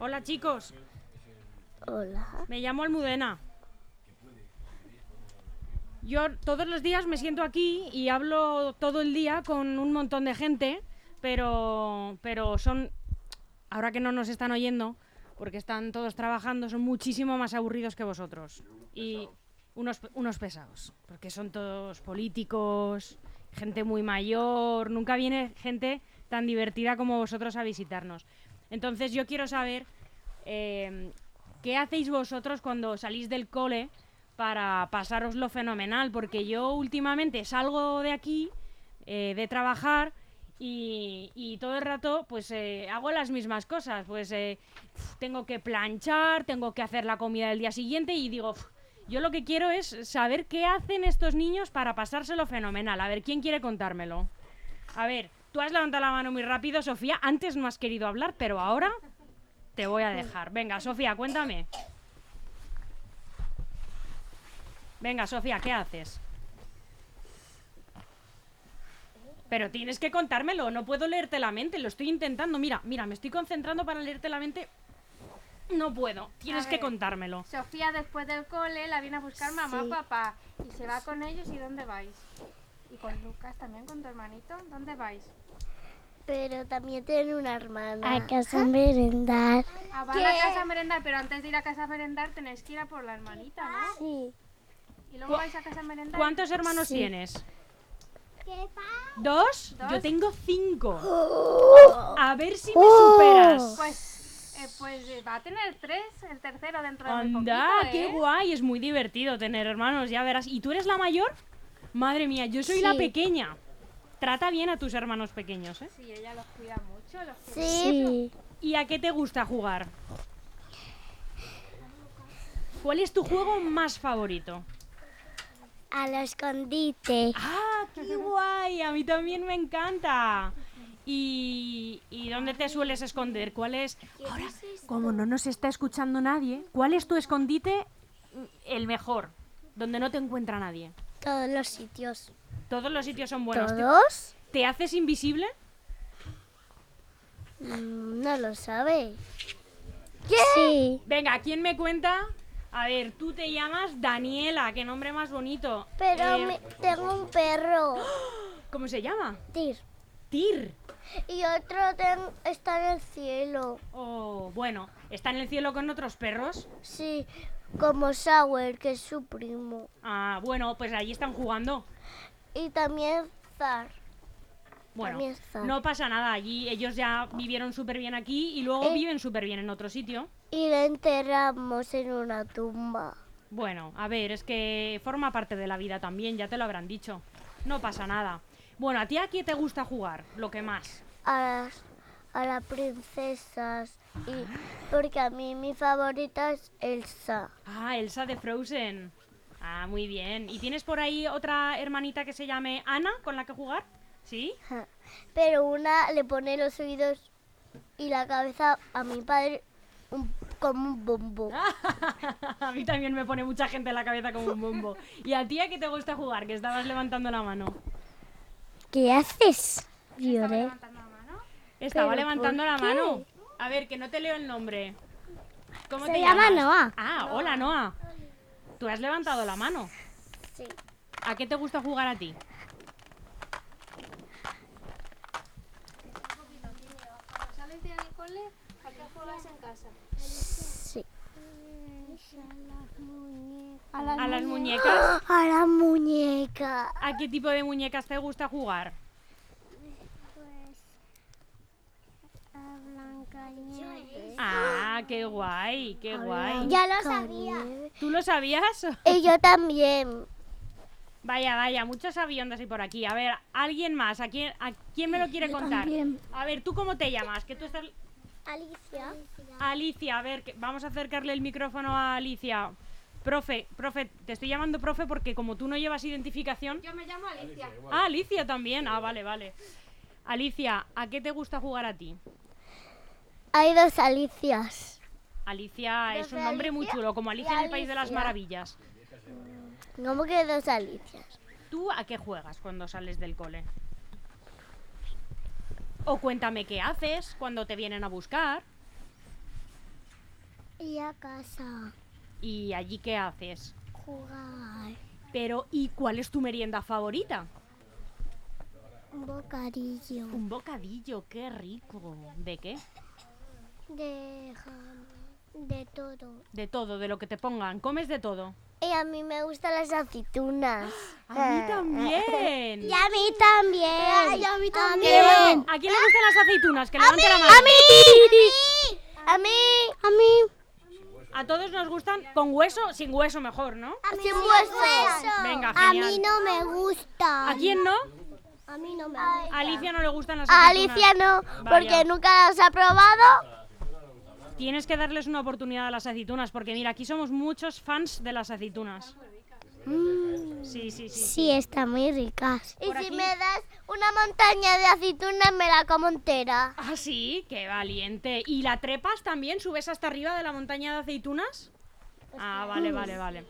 Hola chicos, Hola. me llamo Almudena. Yo todos los días me siento aquí y hablo todo el día con un montón de gente, pero, pero son, ahora que no nos están oyendo, porque están todos trabajando, son muchísimo más aburridos que vosotros. Y unos, unos pesados, porque son todos políticos, gente muy mayor, nunca viene gente tan divertida como vosotros a visitarnos. Entonces yo quiero saber eh, qué hacéis vosotros cuando salís del cole para pasároslo fenomenal, porque yo últimamente salgo de aquí, eh, de trabajar, y, y todo el rato pues eh, hago las mismas cosas, pues eh, tengo que planchar, tengo que hacer la comida del día siguiente y digo, "Uf, yo lo que quiero es saber qué hacen estos niños para pasárselo fenomenal. A ver, ¿quién quiere contármelo? A ver, tú has levantado la mano muy rápido, Sofía. Antes no has querido hablar, pero ahora te voy a dejar. Venga, Sofía, cuéntame. Venga, Sofía, ¿qué haces? Pero tienes que contármelo, no puedo leerte la mente, lo estoy intentando. Mira, mira, me estoy concentrando para leerte la mente. No puedo, tienes que contármelo. Sofía después del cole la viene a buscar mamá o Sí. papá y se va con ellos y ¿dónde vais? Y con Lucas también, con tu hermanito, ¿dónde vais? Pero también tiene una hermana. A casa merendar. Ah, van a casa a merendar, pero antes de ir a casa a merendar tenéis que ir a por la hermanita, ¿no? Sí. Y luego vais a casa a merendar. ¿Cuántos hermanos Sí. tienes? ¿Dos? Yo ¿Dos? tengo cinco. A ver si me superas. Pues, eh, pues eh, va a tener tres, el tercero dentro de muy Anda, poquito, qué ¿eh? guay, es muy divertido tener hermanos, ya verás. ¿Y tú eres la mayor? Madre mía, yo soy la pequeña. Trata bien a tus hermanos pequeños, ¿eh? Sí, ella los cuida mucho, los cuida Sí. ¿Y a qué te gusta jugar? ¿Cuál es tu juego más favorito? A lo escondite. ¡Ah, qué guay! A mí también me encanta. ¿Y, y dónde te sueles esconder? ¿Cuál es? Ahora, como no nos está escuchando nadie, ¿cuál es tu escondite mm, el mejor? Donde no te encuentra nadie. Todos los sitios. Todos los sitios son buenos. ¿Te- ¿Todos? ¿Te haces invisible? Mm, No lo sabe. Sí. Venga, ¿quién me cuenta? A ver, tú te llamas Daniela, qué nombre más bonito. Pero Eh, me- tengo un perro. ¿Cómo se llama? Tir. Tir. Y otro ten- está en el cielo. Oh, bueno, ¿está en el cielo con otros perros? Sí. Como Sauer, que es su primo. Ah, bueno, pues allí están jugando. Y también Zar. Bueno, También no pasa nada, allí ellos ya vivieron súper bien aquí y luego Eh. viven súper bien en otro sitio. Y le enterramos en una tumba. Bueno, a ver, es que forma parte de la vida también, ya te lo habrán dicho. No pasa nada. Bueno, ¿a ti a qué te gusta jugar? Lo que más. a las, a las princesas. Y porque a mí mi favorita es Elsa. Ah, Elsa de Frozen. Ah, muy bien. ¿Y tienes por ahí otra hermanita que se llame Ana con la que jugar? ¿Sí? Pero una le pone los oídos y la cabeza a mi padre un- como un bombo. a mí también me pone mucha gente en la cabeza como un bombo. ¿Y a ti a qué te gusta jugar? Que estabas levantando la mano. ¿Qué haces? Lloré. Estaba ¿Pero levantando la qué? mano. A ver, que no te leo el nombre. ¿Cómo Se te llama llamas? Noa. Ah, hola Noa. Tú has levantado la mano. Sí. ¿A qué te gusta jugar a ti? Sales de cole, ¿a qué juegas en casa? Sí. A las, ¿A las muñecas? A la muñeca. ¿A qué tipo de muñecas te gusta jugar? Pues a Blanca Nieves. Ah, qué guay, qué guay. Ya lo sabía. ¿Tú lo sabías? Y yo también. Vaya, vaya, muchos aviones hay por aquí. A ver, alguien más, ¿a quién, a quién me lo quiere contar? también. A ver, ¿tú cómo te llamas? Que tú estás... Alicia. Alicia, a ver, que- vamos a acercarle el micrófono a Alicia. Profe, profe, te estoy llamando profe porque como tú no llevas identificación... Yo me llamo Alicia. Ah, Alicia también. Ah, vale, vale. Alicia, ¿a qué te gusta jugar a ti? Hay dos Alicias. Alicia es un nombre muy chulo, como Alicia en el País de las Alicia. Maravillas. ¿Cómo que dos Alicias? ¿Tú a qué juegas cuando sales del cole? O cuéntame qué haces cuando te vienen a buscar. Y a casa. ¿Y allí qué haces? Jugar. Pero, ¿y cuál es tu merienda favorita? Un bocadillo. Un bocadillo, qué rico. ¿De qué? De jamón. De todo. De todo, de lo que te pongan. ¿Comes de todo? Y a mí me gustan las aceitunas. A mí también. Y a mí también. Y a mí levanten- ¿A quién le gustan las aceitunas? Que levante la mano. A mí. A mí. A mí. A todos nos gustan con hueso, sin hueso mejor, ¿no? Sin hueso. Venga, A genial. mí no me gusta. ¿A quién no? A mí no me gusta. A Alicia no le gustan las A aceitunas. Alicia no, Vaya. porque nunca las ha probado. Tienes que darles una oportunidad a las aceitunas, porque mira, aquí somos muchos fans de las aceitunas. Sí, sí, sí. Sí, están muy ricas. Y si aquí. me das una montaña de aceitunas, me la como entera. Ah, sí, qué valiente. ¿Y la trepas también? ¿Subes hasta arriba de la montaña de aceitunas? Ah, vale, vale, vale.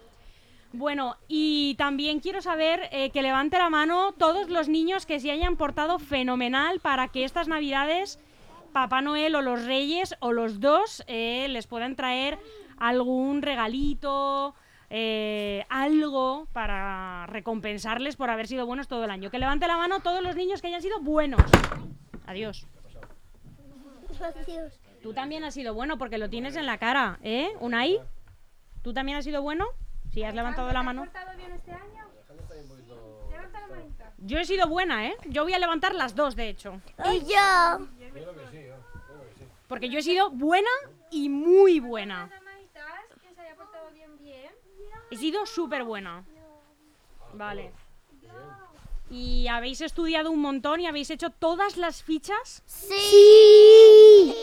Bueno, y también quiero saber eh, que levante la mano todos los niños que se hayan portado fenomenal para que estas navidades Papá Noel o los Reyes o los dos eh, les puedan traer algún regalito, eh, algo para recompensarles por haber sido buenos todo el año. Que levante la mano todos los niños que hayan sido buenos. Adiós. Tú también has sido bueno porque lo tienes en la cara, ¿eh? Unai, ¿tú también has sido bueno? Si has levantado la mano. ¿Te has portado bien este año? Levanta la manita. Yo he sido buena, ¿eh? Yo voy a levantar las dos, de hecho. Y yo. Porque yo he sido buena y muy buena. Las manitas, que se haya portado bien, bien. He sido súper buena. Vale. ¿Y habéis estudiado un montón y habéis hecho todas las fichas? Sí.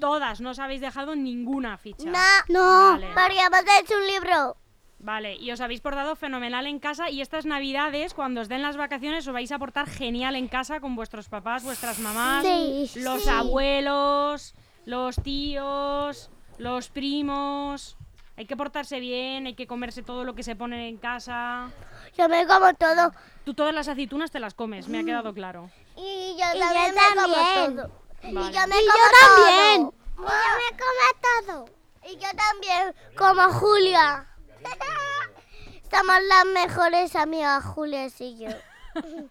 Todas, no os habéis dejado ninguna ficha. No, no. Vale. Porque hemos hecho un libro. Vale, y os habéis portado fenomenal en casa y estas navidades, cuando os den las vacaciones, os vais a portar genial en casa con vuestros papás, vuestras mamás, Sí, los sí. abuelos, los tíos, los primos. Hay que portarse bien, hay que comerse todo lo que se pone en casa. Yo me como todo. Tú todas las aceitunas te las comes, me ha quedado claro. Y yo también me como todo. Vale. Y yo me Y yo como también. todo. Y yo me como todo. Y yo también, como Julia. Somos las mejores amigas, Julia y yo.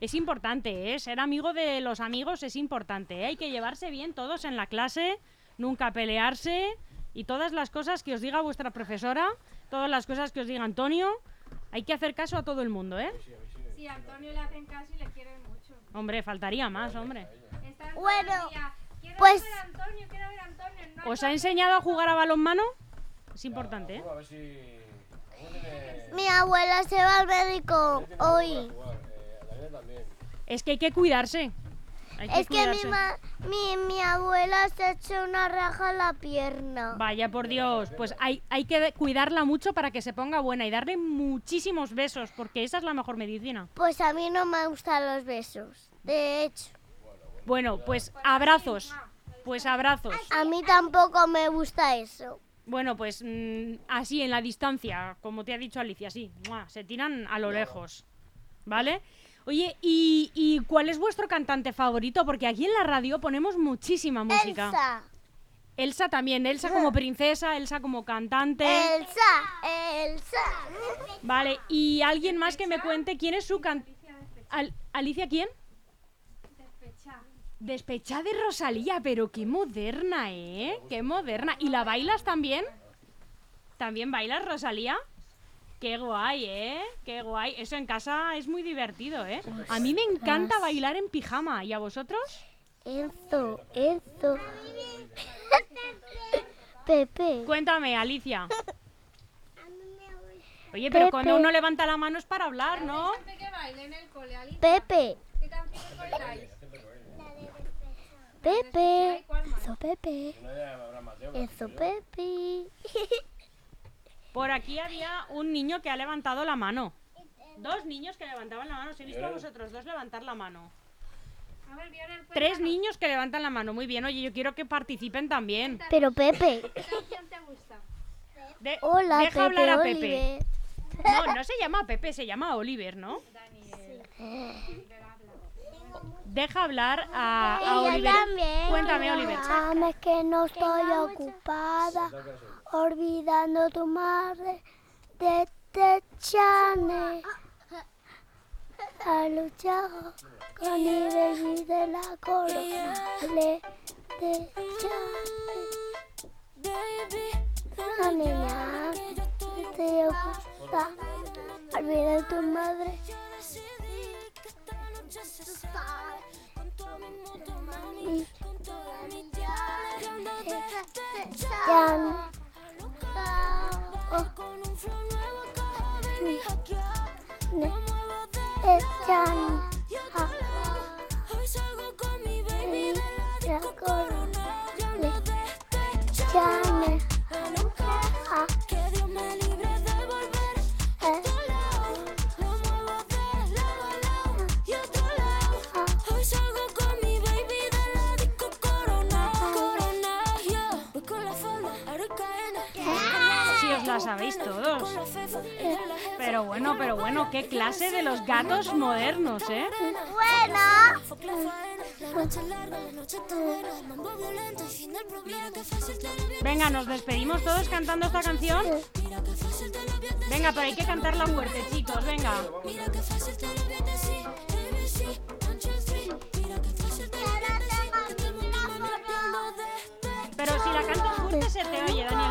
Es importante, ¿eh? Ser amigo de los amigos es importante. ¿eh? Hay que llevarse bien todos en la clase, nunca pelearse y todas las cosas que os diga vuestra profesora, todas las cosas que os diga Antonio. Hay que hacer caso a todo el mundo, ¿eh? Sí, a Antonio le hacen caso y le quieren mucho. Hombre, faltaría más, hombre. Bueno, pues- ver a Antonio, quiero ver a Antonio. No hay ¿Os ha enseñado a jugar a balonmano? Es importante, ¿eh? A ver si. ¿Cómo tiene Mi abuela se va al médico hoy. jugar? Eh, Daniel también. Es que hay que cuidarse. Hay que Es que mi, ma- mi, mi abuela se ha hecho una raja en la pierna. Vaya por Dios, pues hay, hay que cuidarla mucho para que se ponga buena y darle muchísimos besos, porque esa es la mejor medicina. Pues a mí no me gustan los besos. De hecho, Bueno, pues abrazos. Pues abrazos. a mí tampoco me gusta eso. Bueno, pues mm, así en la distancia, como te ha dicho Alicia, sí, se tiran a lo lejos. ¿Vale? Oye, ¿y, y cuál es vuestro cantante favorito? Porque aquí en la radio ponemos muchísima música. Elsa. Elsa también, Elsa como princesa, Elsa como cantante. Elsa. Elsa. Vale, y alguien más que me cuente quién es su cantante. ¿Alicia quién? Despechada de Rosalía, pero qué moderna, ¿eh? Qué moderna. ¿Y la bailas también? ¿También bailas, Rosalía? Qué guay, ¿eh? Qué guay. Eso en casa es muy divertido, ¿eh? A mí me encanta bailar en pijama. ¿Y a vosotros? Enzo. Enzo. Pepe. Cuéntame, Alicia. Oye, pero cuando uno levanta la mano es para hablar, ¿no? Pepe. Pepe. Enzo Pepe. Enzo Pepe. Por aquí había un niño que ha levantado la mano. Dos niños que levantaban la mano. Os he visto a vosotros dos levantar la mano. A ver, Lionel, Tres niños que levantan la mano. Muy bien. Oye, yo quiero que participen también. Pero Pepe. ¿Qué canción te gusta? De- Hola, deja Pepe hablar a Pepe. Oliver. No, no se llama Pepe, se llama Oliver, ¿no? deja hablar a, Oliver. Cuéntame, Oliver. Mames que no estoy ocupada olvidando tu madre de Techane. Ha luchado con el baby de la corona de Techane. La niña estoy ocupada olvidando tu madre. Y Ne. Eh, Jan. Ah. Pero bueno, pero bueno, qué clase de los gatos modernos, ¿eh? Bueno. Venga, nos despedimos todos cantando esta canción. Venga, pero hay que cantarla fuerte, chicos, venga. Pero si la cantas fuerte se te oye, Daniela.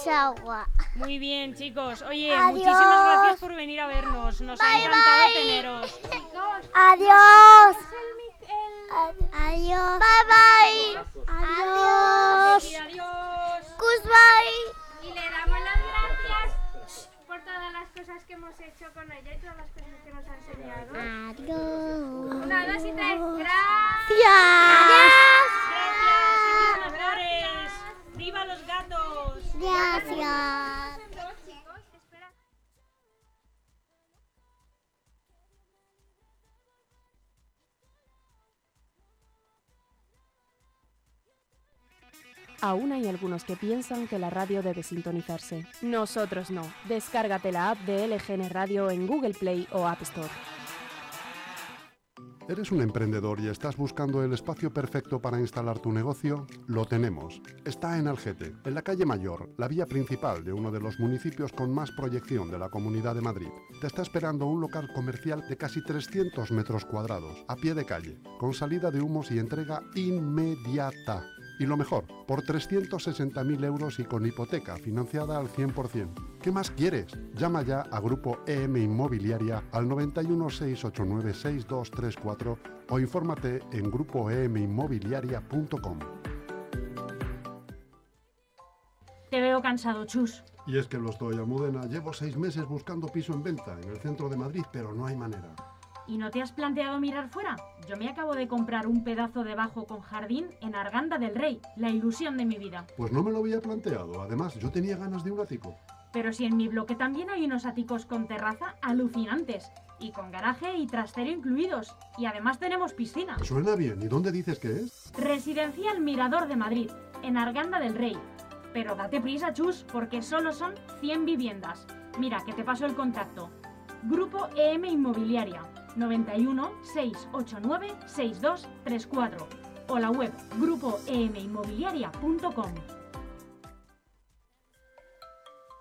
A los chagua. Muy bien, chicos. Oye, Adiós. muchísimas gracias por venir a vernos. Nos ha encantado bye. teneros. Adiós. Adiós. Bye bye. Adiós. Y adiós. Goodbye. Y le damos las gracias por todas las cosas que hemos hecho con ella y todas las cosas que nos ha enseñado. Adiós. Una, dos y tres. Gracias. Aún hay algunos que piensan que la radio debe sintonizarse. Nosotros no. Descárgate la app de LGN Radio en Google Play o App Store. ¿Eres un emprendedor y estás buscando el espacio perfecto para instalar tu negocio? Lo tenemos. Está en Algete, en la calle Mayor, la vía principal de uno de los municipios con más proyección de la Comunidad de Madrid. Te está esperando un local comercial de casi 300 metros cuadrados, a pie de calle, con salida de humos y entrega inmediata. Y lo mejor, por 360.000 euros y con hipoteca financiada al 100%. ¿Qué más quieres? Llama ya a Grupo EM Inmobiliaria al 91 689 6234 o infórmate en grupoeminmobiliaria.com. Te veo cansado, Chus. Y es que lo estoy, Almudena. Llevo seis meses buscando piso en venta en el centro de Madrid, pero no hay manera. ¿Y no te has planteado mirar fuera? Yo me acabo de comprar un pedazo de bajo con jardín en Arganda del Rey, la ilusión de mi vida. Pues no me lo había planteado. Además, yo tenía ganas de un ático. Pero si en mi bloque también hay unos áticos con terraza alucinantes, y con garaje y trastero incluidos, y además tenemos piscina. Suena bien. ¿Y dónde dices que es? Residencial Mirador de Madrid, en Arganda del Rey. Pero date prisa, chus, porque solo son 100 viviendas. Mira, que te paso el contacto. Grupo EM Inmobiliaria 91 689 6234 o la web grupoeminmobiliaria.com.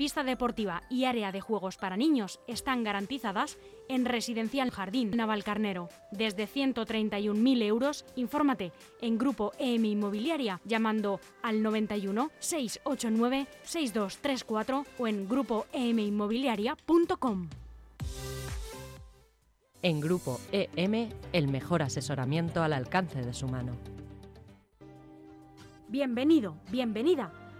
pista deportiva y área de juegos para niños están garantizadas en Residencial Jardín Navalcarnero. Desde 131.000 euros, infórmate en Grupo EM Inmobiliaria llamando al 91 689 6234 o en grupoeminmobiliaria.com. En Grupo EM, el mejor asesoramiento al alcance de su mano. Bienvenido, bienvenida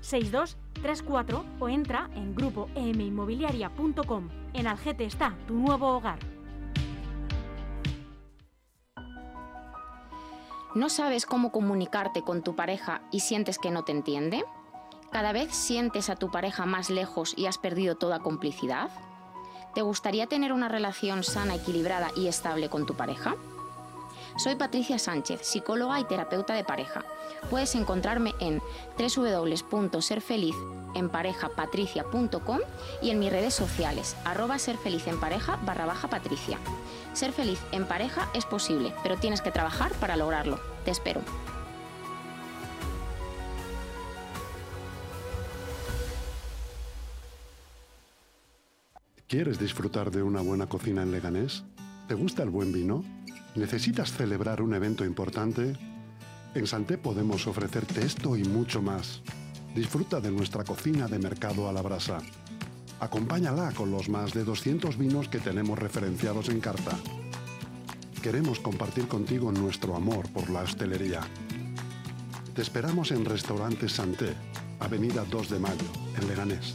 6234 o entra en grupoeminmobiliaria.com. En Algete está tu nuevo hogar. ¿No sabes cómo comunicarte con tu pareja y sientes que no te entiende? ¿Cada vez sientes a tu pareja más lejos y has perdido toda complicidad? ¿Te gustaría tener una relación sana, equilibrada y estable con tu pareja? Soy Patricia Sánchez, psicóloga y terapeuta de pareja. Puedes encontrarme en www.serfelizenparejapatricia.com y en mis redes sociales, arroba serfelizenpareja barra baja patricia. Ser feliz en pareja es posible, pero tienes que trabajar para lograrlo. Te espero. ¿Quieres disfrutar de una buena cocina en Leganés? ¿Te gusta el buen vino? ¿Necesitas celebrar un evento importante? En Santé podemos ofrecerte esto y mucho más. Disfruta de nuestra cocina de mercado a la brasa. Acompáñala con los más de 200 vinos que tenemos referenciados en carta. Queremos compartir contigo nuestro amor por la hostelería. Te esperamos en Restaurante Santé, Avenida 2 de Mayo, en Leganés.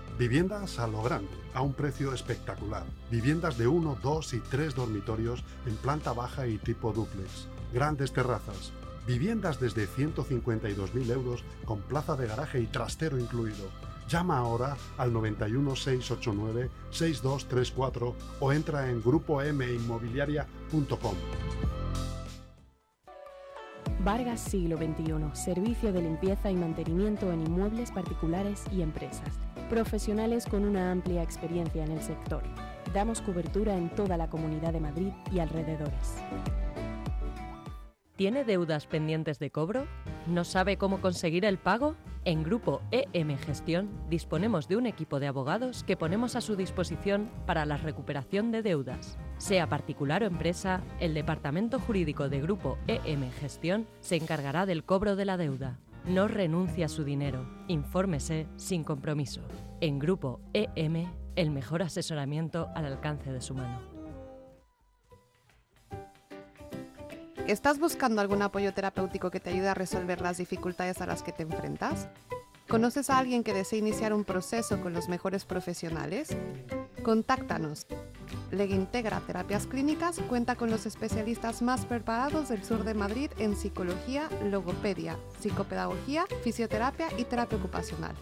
Viviendas a lo grande, a un precio espectacular. Viviendas de 1, 2 y 3 dormitorios en planta baja y tipo dúplex. Grandes terrazas. Viviendas desde 152.000 euros con plaza de garaje y trastero incluido. Llama ahora al 91 689 6234 o entra en grupominmobiliaria.com. Vargas Siglo XXI, servicio de limpieza y mantenimiento en inmuebles particulares y empresas. Profesionales con una amplia experiencia en el sector. Damos cobertura en toda la Comunidad de Madrid y alrededores. ¿Tiene deudas pendientes de cobro? ¿No sabe cómo conseguir el pago? En Grupo EM Gestión disponemos de un equipo de abogados que ponemos a su disposición para la recuperación de deudas. Sea particular o empresa, el Departamento Jurídico de Grupo EM Gestión se encargará del cobro de la deuda. No renuncie a su dinero. Infórmese sin compromiso. En Grupo EM, el mejor asesoramiento al alcance de su mano. ¿Estás buscando algún apoyo terapéutico que te ayude a resolver las dificultades a las que te enfrentas? ¿Conoces a alguien que desea iniciar un proceso con los mejores profesionales? Contáctanos. Legintegra Terapias Clínicas cuenta con los especialistas más preparados del sur de Madrid en psicología, logopedia, psicopedagogía, fisioterapia y terapia ocupacional.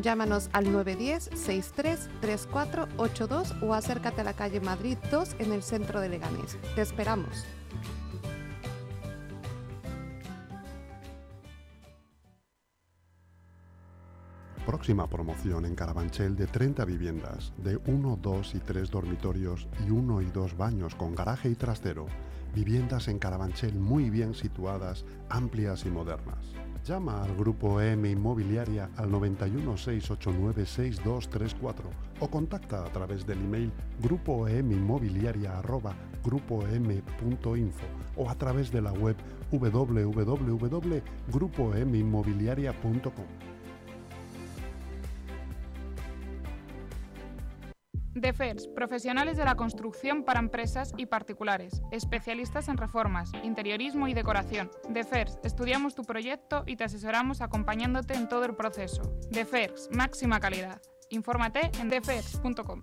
Llámanos al 910-633482 o acércate a la calle Madrid 2 en el centro de Leganés. Te esperamos. Próxima promoción en Carabanchel de 30 viviendas, de 1, 2 y 3 dormitorios y 1 y 2 baños con garaje y trastero. Viviendas en Carabanchel muy bien situadas, amplias y modernas. Llama al grupo EM Inmobiliaria al 91 689 6234 o contacta a través del email grupoeminmobiliaria@grupoem.info o a través de la web www.grupoeminmobiliaria.com. DEFERS, profesionales de la construcción para empresas y particulares, especialistas en reformas, interiorismo y decoración. DEFERS, estudiamos tu proyecto y te asesoramos acompañándote en todo el proceso. DEFERS, máxima calidad. Infórmate en defers.com.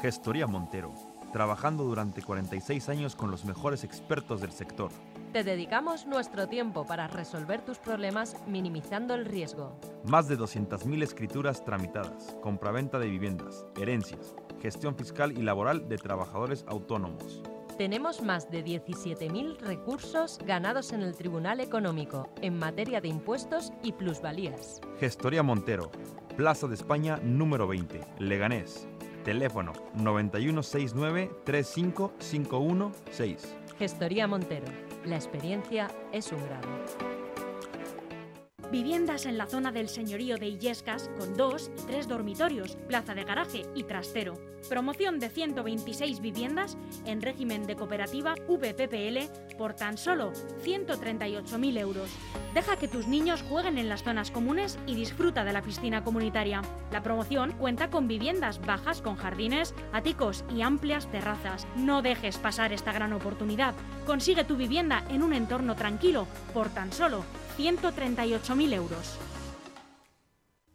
Gestoría Montero, trabajando durante 46 años con los mejores expertos del sector. Te dedicamos nuestro tiempo para resolver tus problemas minimizando el riesgo. Más de 200.000 escrituras tramitadas, compraventa de viviendas, herencias, gestión fiscal y laboral de trabajadores autónomos. Tenemos más de 17.000 recursos ganados en el Tribunal Económico en materia de impuestos y plusvalías. Gestoría Montero, Plaza de España número 20, Leganés. Teléfono 9169-35516. Gestoría Montero. La experiencia es un grado. Viviendas en la zona del señorío de Illescas con dos y tres dormitorios, plaza de garaje y trastero. Promoción de 126 viviendas en régimen de cooperativa VPPL por tan solo 138.000 euros. Deja que tus niños jueguen en las zonas comunes y disfruta de la piscina comunitaria. La promoción cuenta con viviendas bajas con jardines, áticos y amplias terrazas. No dejes pasar esta gran oportunidad. Consigue tu vivienda en un entorno tranquilo por tan solo 138.000 euros.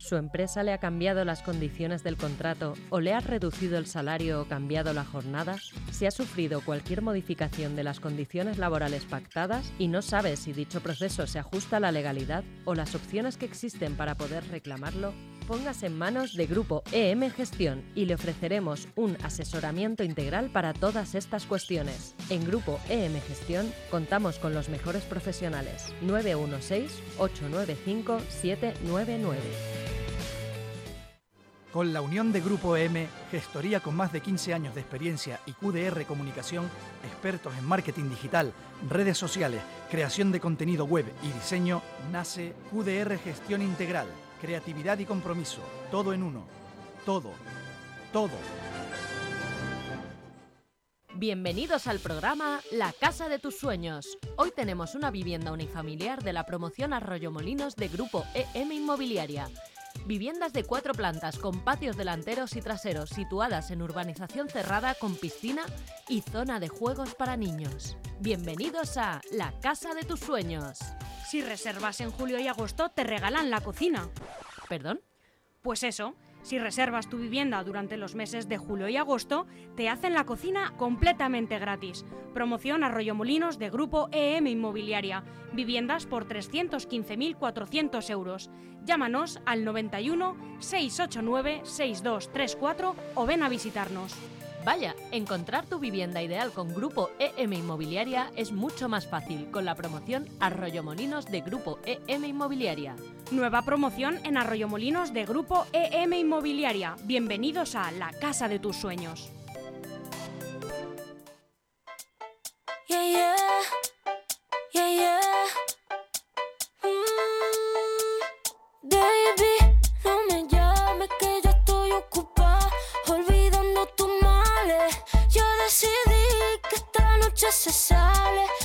¿Su empresa le ha cambiado las condiciones del contrato o le ha reducido el salario o cambiado la jornada? Si ha sufrido cualquier modificación de las condiciones laborales pactadas y no sabe si dicho proceso se ajusta a la legalidad o las opciones que existen para poder reclamarlo, póngase en manos de Grupo EM Gestión y le ofreceremos un asesoramiento integral para todas estas cuestiones. En Grupo EM Gestión contamos con los mejores profesionales. 916-895-799. Con la unión de Grupo M, gestoría con más de 15 años de experiencia y QDR Comunicación, expertos en marketing digital, redes sociales, creación de contenido web y diseño, nace QDR Gestión Integral, creatividad y compromiso, todo en uno. Todo, todo. Bienvenidos al programa La Casa de tus Sueños. Hoy tenemos una vivienda unifamiliar de la promoción Arroyo Molinos de Grupo EM Inmobiliaria. Viviendas de cuatro plantas con patios delanteros y traseros situadas en urbanización cerrada con piscina y zona de juegos para niños. Bienvenidos a La Casa de tus Sueños. Si reservas en julio y agosto, te regalan la cocina. ¿Perdón? Pues eso, si reservas tu vivienda durante los meses de julio y agosto, te hacen la cocina completamente gratis. Promoción Arroyo Molinos de Grupo EM Inmobiliaria. Viviendas por 315.400 euros. Llámanos al 91 689 6234 o ven a visitarnos. Vaya, encontrar tu vivienda ideal con Grupo EM Inmobiliaria es mucho más fácil con la promoción Arroyo Molinos de Grupo EM Inmobiliaria. Nueva promoción en Arroyomolinos de Grupo EM Inmobiliaria. Bienvenidos a la casa de tus sueños. Yeah, yeah. Yeah, yeah. Mm, baby, esta noche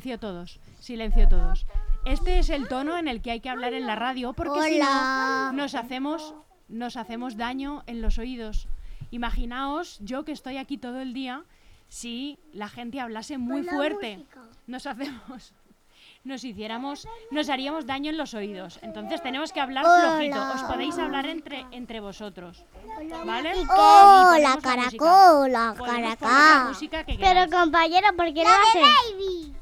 silencio todos, silencio todos. Este es el tono en el que hay que hablar en la radio porque si no nos hacemos, nos hacemos daño en los oídos. Imaginaos yo que estoy aquí todo el día, si la gente hablase muy fuerte, nos hacemos, nos hiciéramos, nos haríamos daño en los oídos. Entonces tenemos que hablar flojito. Os podéis hablar entre entre vosotros, ¿vale? Y Hola, caracola, Podemos poner la caracá. música que Pero compañero, ¿por qué lo haces?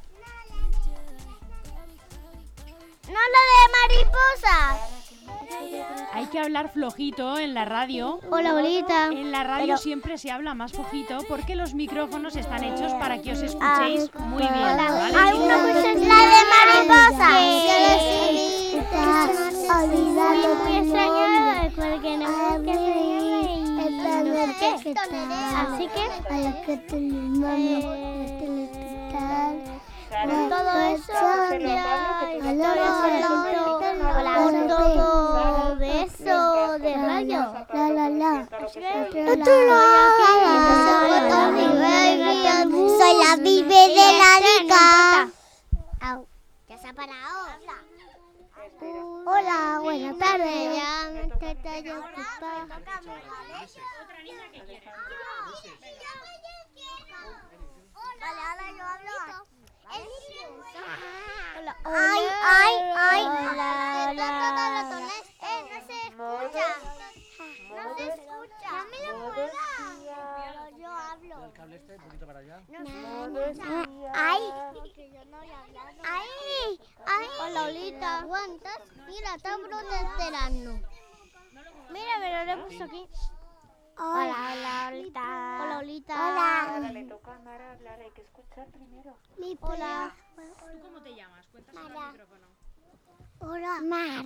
No lo de mariposas. Hay que hablar flojito en la radio. Hola, bolita. En la radio Pero- siempre se habla más flojito porque los micrófonos están hechos para que os escuchéis muy bien. Hola. ¿vale? Hay una La de porque no que se Así que a la que tenemos todo eso por todo de eso de radio. La la la. Soy la vive de la liga. Ya se ha parado. Hola, buenas tardes. Ya me estoy ocupada. Vale, ahora yo hablo. Hola, hola, ay, ay, ay. Hola, hola. Todos eh, no se escucha. No se escucha. No me lo muevas. Yo hablo. El cable este, un poquito para allá. No se escucha. Ay. Ay, ay. Hola, Olita. ¿Aguantas? Mira, están protestando. Mira, pero le puso aquí. Hola, hola, Olita. Hola, Olita. Hola. le toca a Mara hablar, hay que escuchar primero. Mi Hola. ¿Tú cómo te llamas? Cuéntanos Mara. al micrófono. Hola. Mara.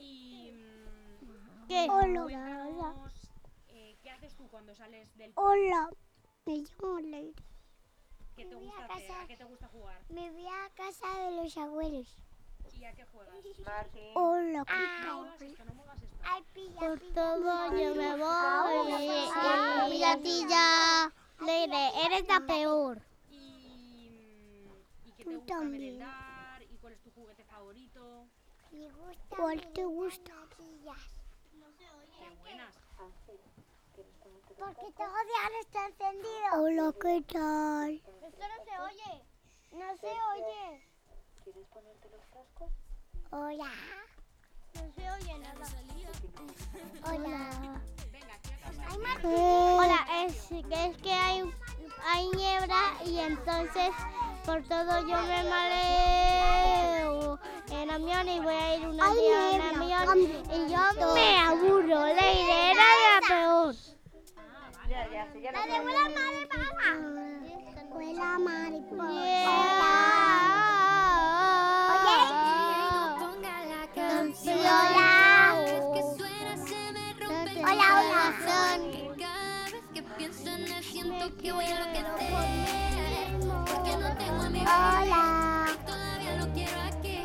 Y mm, ¿Qué? cuéntanos, eh, ¿qué haces tú cuando sales del Hola. Me llamo Leire. ¿Qué te voy a gusta hacer? casa. ¿A qué te gusta jugar? Me voy a casa de los abuelos. ¿Y a qué juegas? Hola, ¿qué tal? Por todo yo me voy. Mira, tía. Leire, eres la peor. ¿Y, mm, ¿y qué te gusta merendar? ¿Y cuál es tu juguete favorito? ¿Cuál te gusta? Qué buenas. Porque todo diario está encendido. Hola, ¿qué tal? Esto no se oye. No se oye. ¿Quieres ponerte los cascos? Hola. Hola. Hola, es, que es que hay, hay niebla y entonces por todo yo me mareo en avión y voy a ir una día en avión y yo me aburro. Leire era la peor. Sí, ya lo La de mariposa. Vuela mariposa. Que voy a enloquecer Porque no tengo a mi Hola. bebé Todavía lo quiero aquí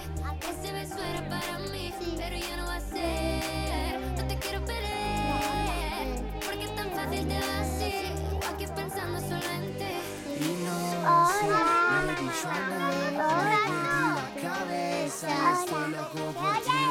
Ese beso era para mí Pero ya no va a ser. No. Te quiero perder Porque es tan fácil te vas así Aquí pensando solo en ti. Hola. Hoy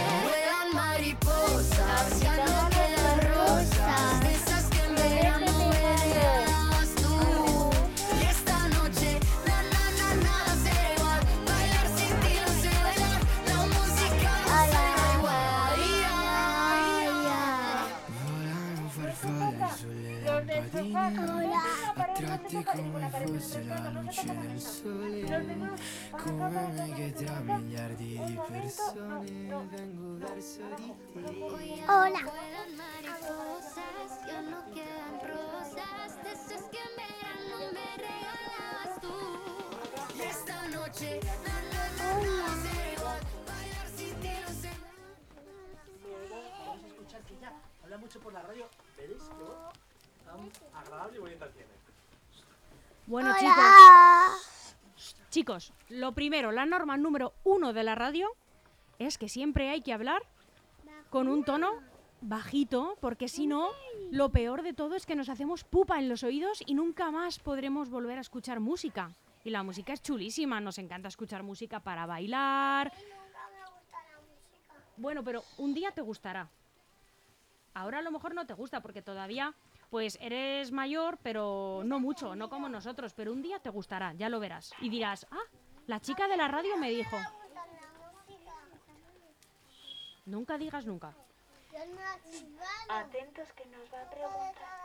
Volano farfalle sulle lampadine A tratti come fosse la luce del sole Come me che tra miliardi di persone Vengo verso di te Hola. Vuelan mariposas, ya no quedan rosas. De esas que en verano me regalabas tú. Y esta noche, na, na, na, nada será igual. Bailar sin ti no sé Vamos a escuchar que ya habla mucho por la radio. ¿Veréis qué voz tan agradable y bonita tiene? Bueno, Hola. chicos. Chicos, lo primero, la norma número uno de la radio es que siempre hay que hablar con un tono bajito, porque si no, lo peor de todo es que nos hacemos pupa en los oídos y nunca más podremos volver a escuchar música. Y la música es chulísima, nos encanta escuchar música para bailar. Bueno, pero un día te gustará. Ahora a lo mejor no te gusta porque todavía pues eres mayor, pero no mucho, no como nosotros, pero un día te gustará, ya lo verás. Y dirás, ah, la chica de la radio me dijo. Nunca digas nunca. Atentos que nos va a preguntar.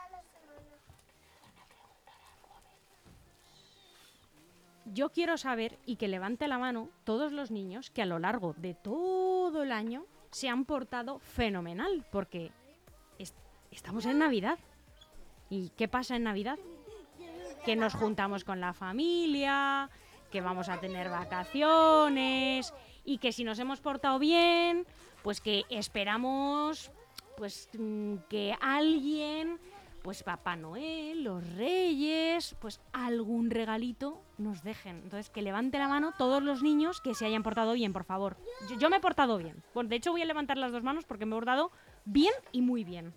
Yo quiero saber y que levante la mano todos los niños que a lo largo de todo el año se han portado fenomenal, porque estamos en Navidad. ¿Y qué pasa en Navidad? Que nos juntamos con la familia, que vamos a tener vacaciones y que si nos hemos portado bien, pues que esperamos pues mm, que alguien, pues Papá Noel, los Reyes, pues algún regalito nos dejen. Entonces, que levante la mano todos los niños que se hayan portado bien, por favor. Yo, me he portado bien. Bueno, de hecho, voy a levantar las dos manos porque me he portado bien y muy bien.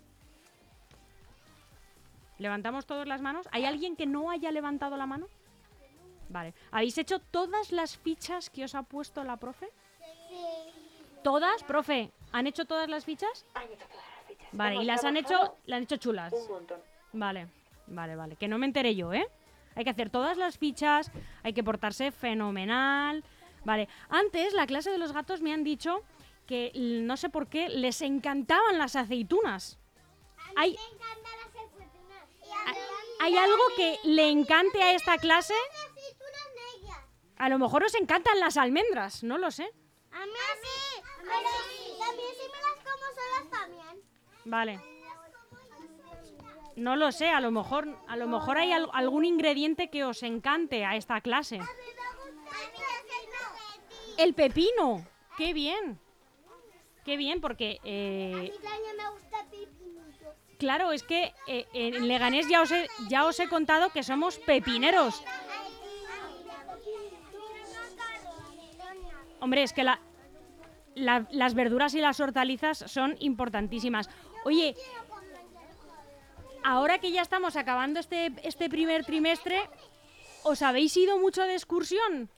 ¿Levantamos todas las manos? ¿Hay alguien que no haya levantado la mano? Vale. ¿Habéis hecho todas las fichas que os ha puesto la profe? ¿Todas, profe? ¿Han hecho todas las fichas? Vale, y las han hecho, las han hecho chulas. Un montón. Vale, vale, vale. Que no me enteré yo, ¿eh? Hay que hacer todas las fichas, hay que portarse fenomenal. Vale, antes la clase de los gatos me han dicho que no sé por qué les encantaban las aceitunas. Hay, ¿Hay algo que le encante a esta clase? A lo mejor os encantan las almendras, no lo sé. A mí sí. Pero también si me las como solas también. Vale. No lo sé, a lo mejor, a lo mejor hay al- algún ingrediente que os encante a esta clase. El pepino. Qué bien. Qué bien, porque eh, me gusta pepinillo. Claro, es que eh, en Leganés ya os, he, ya os he contado que somos pepineros. Hombre, es que la, la- las verduras y las hortalizas son importantísimas. Oye, ahora que ya estamos acabando este, este primer trimestre, ¿os habéis ido mucho de excursión?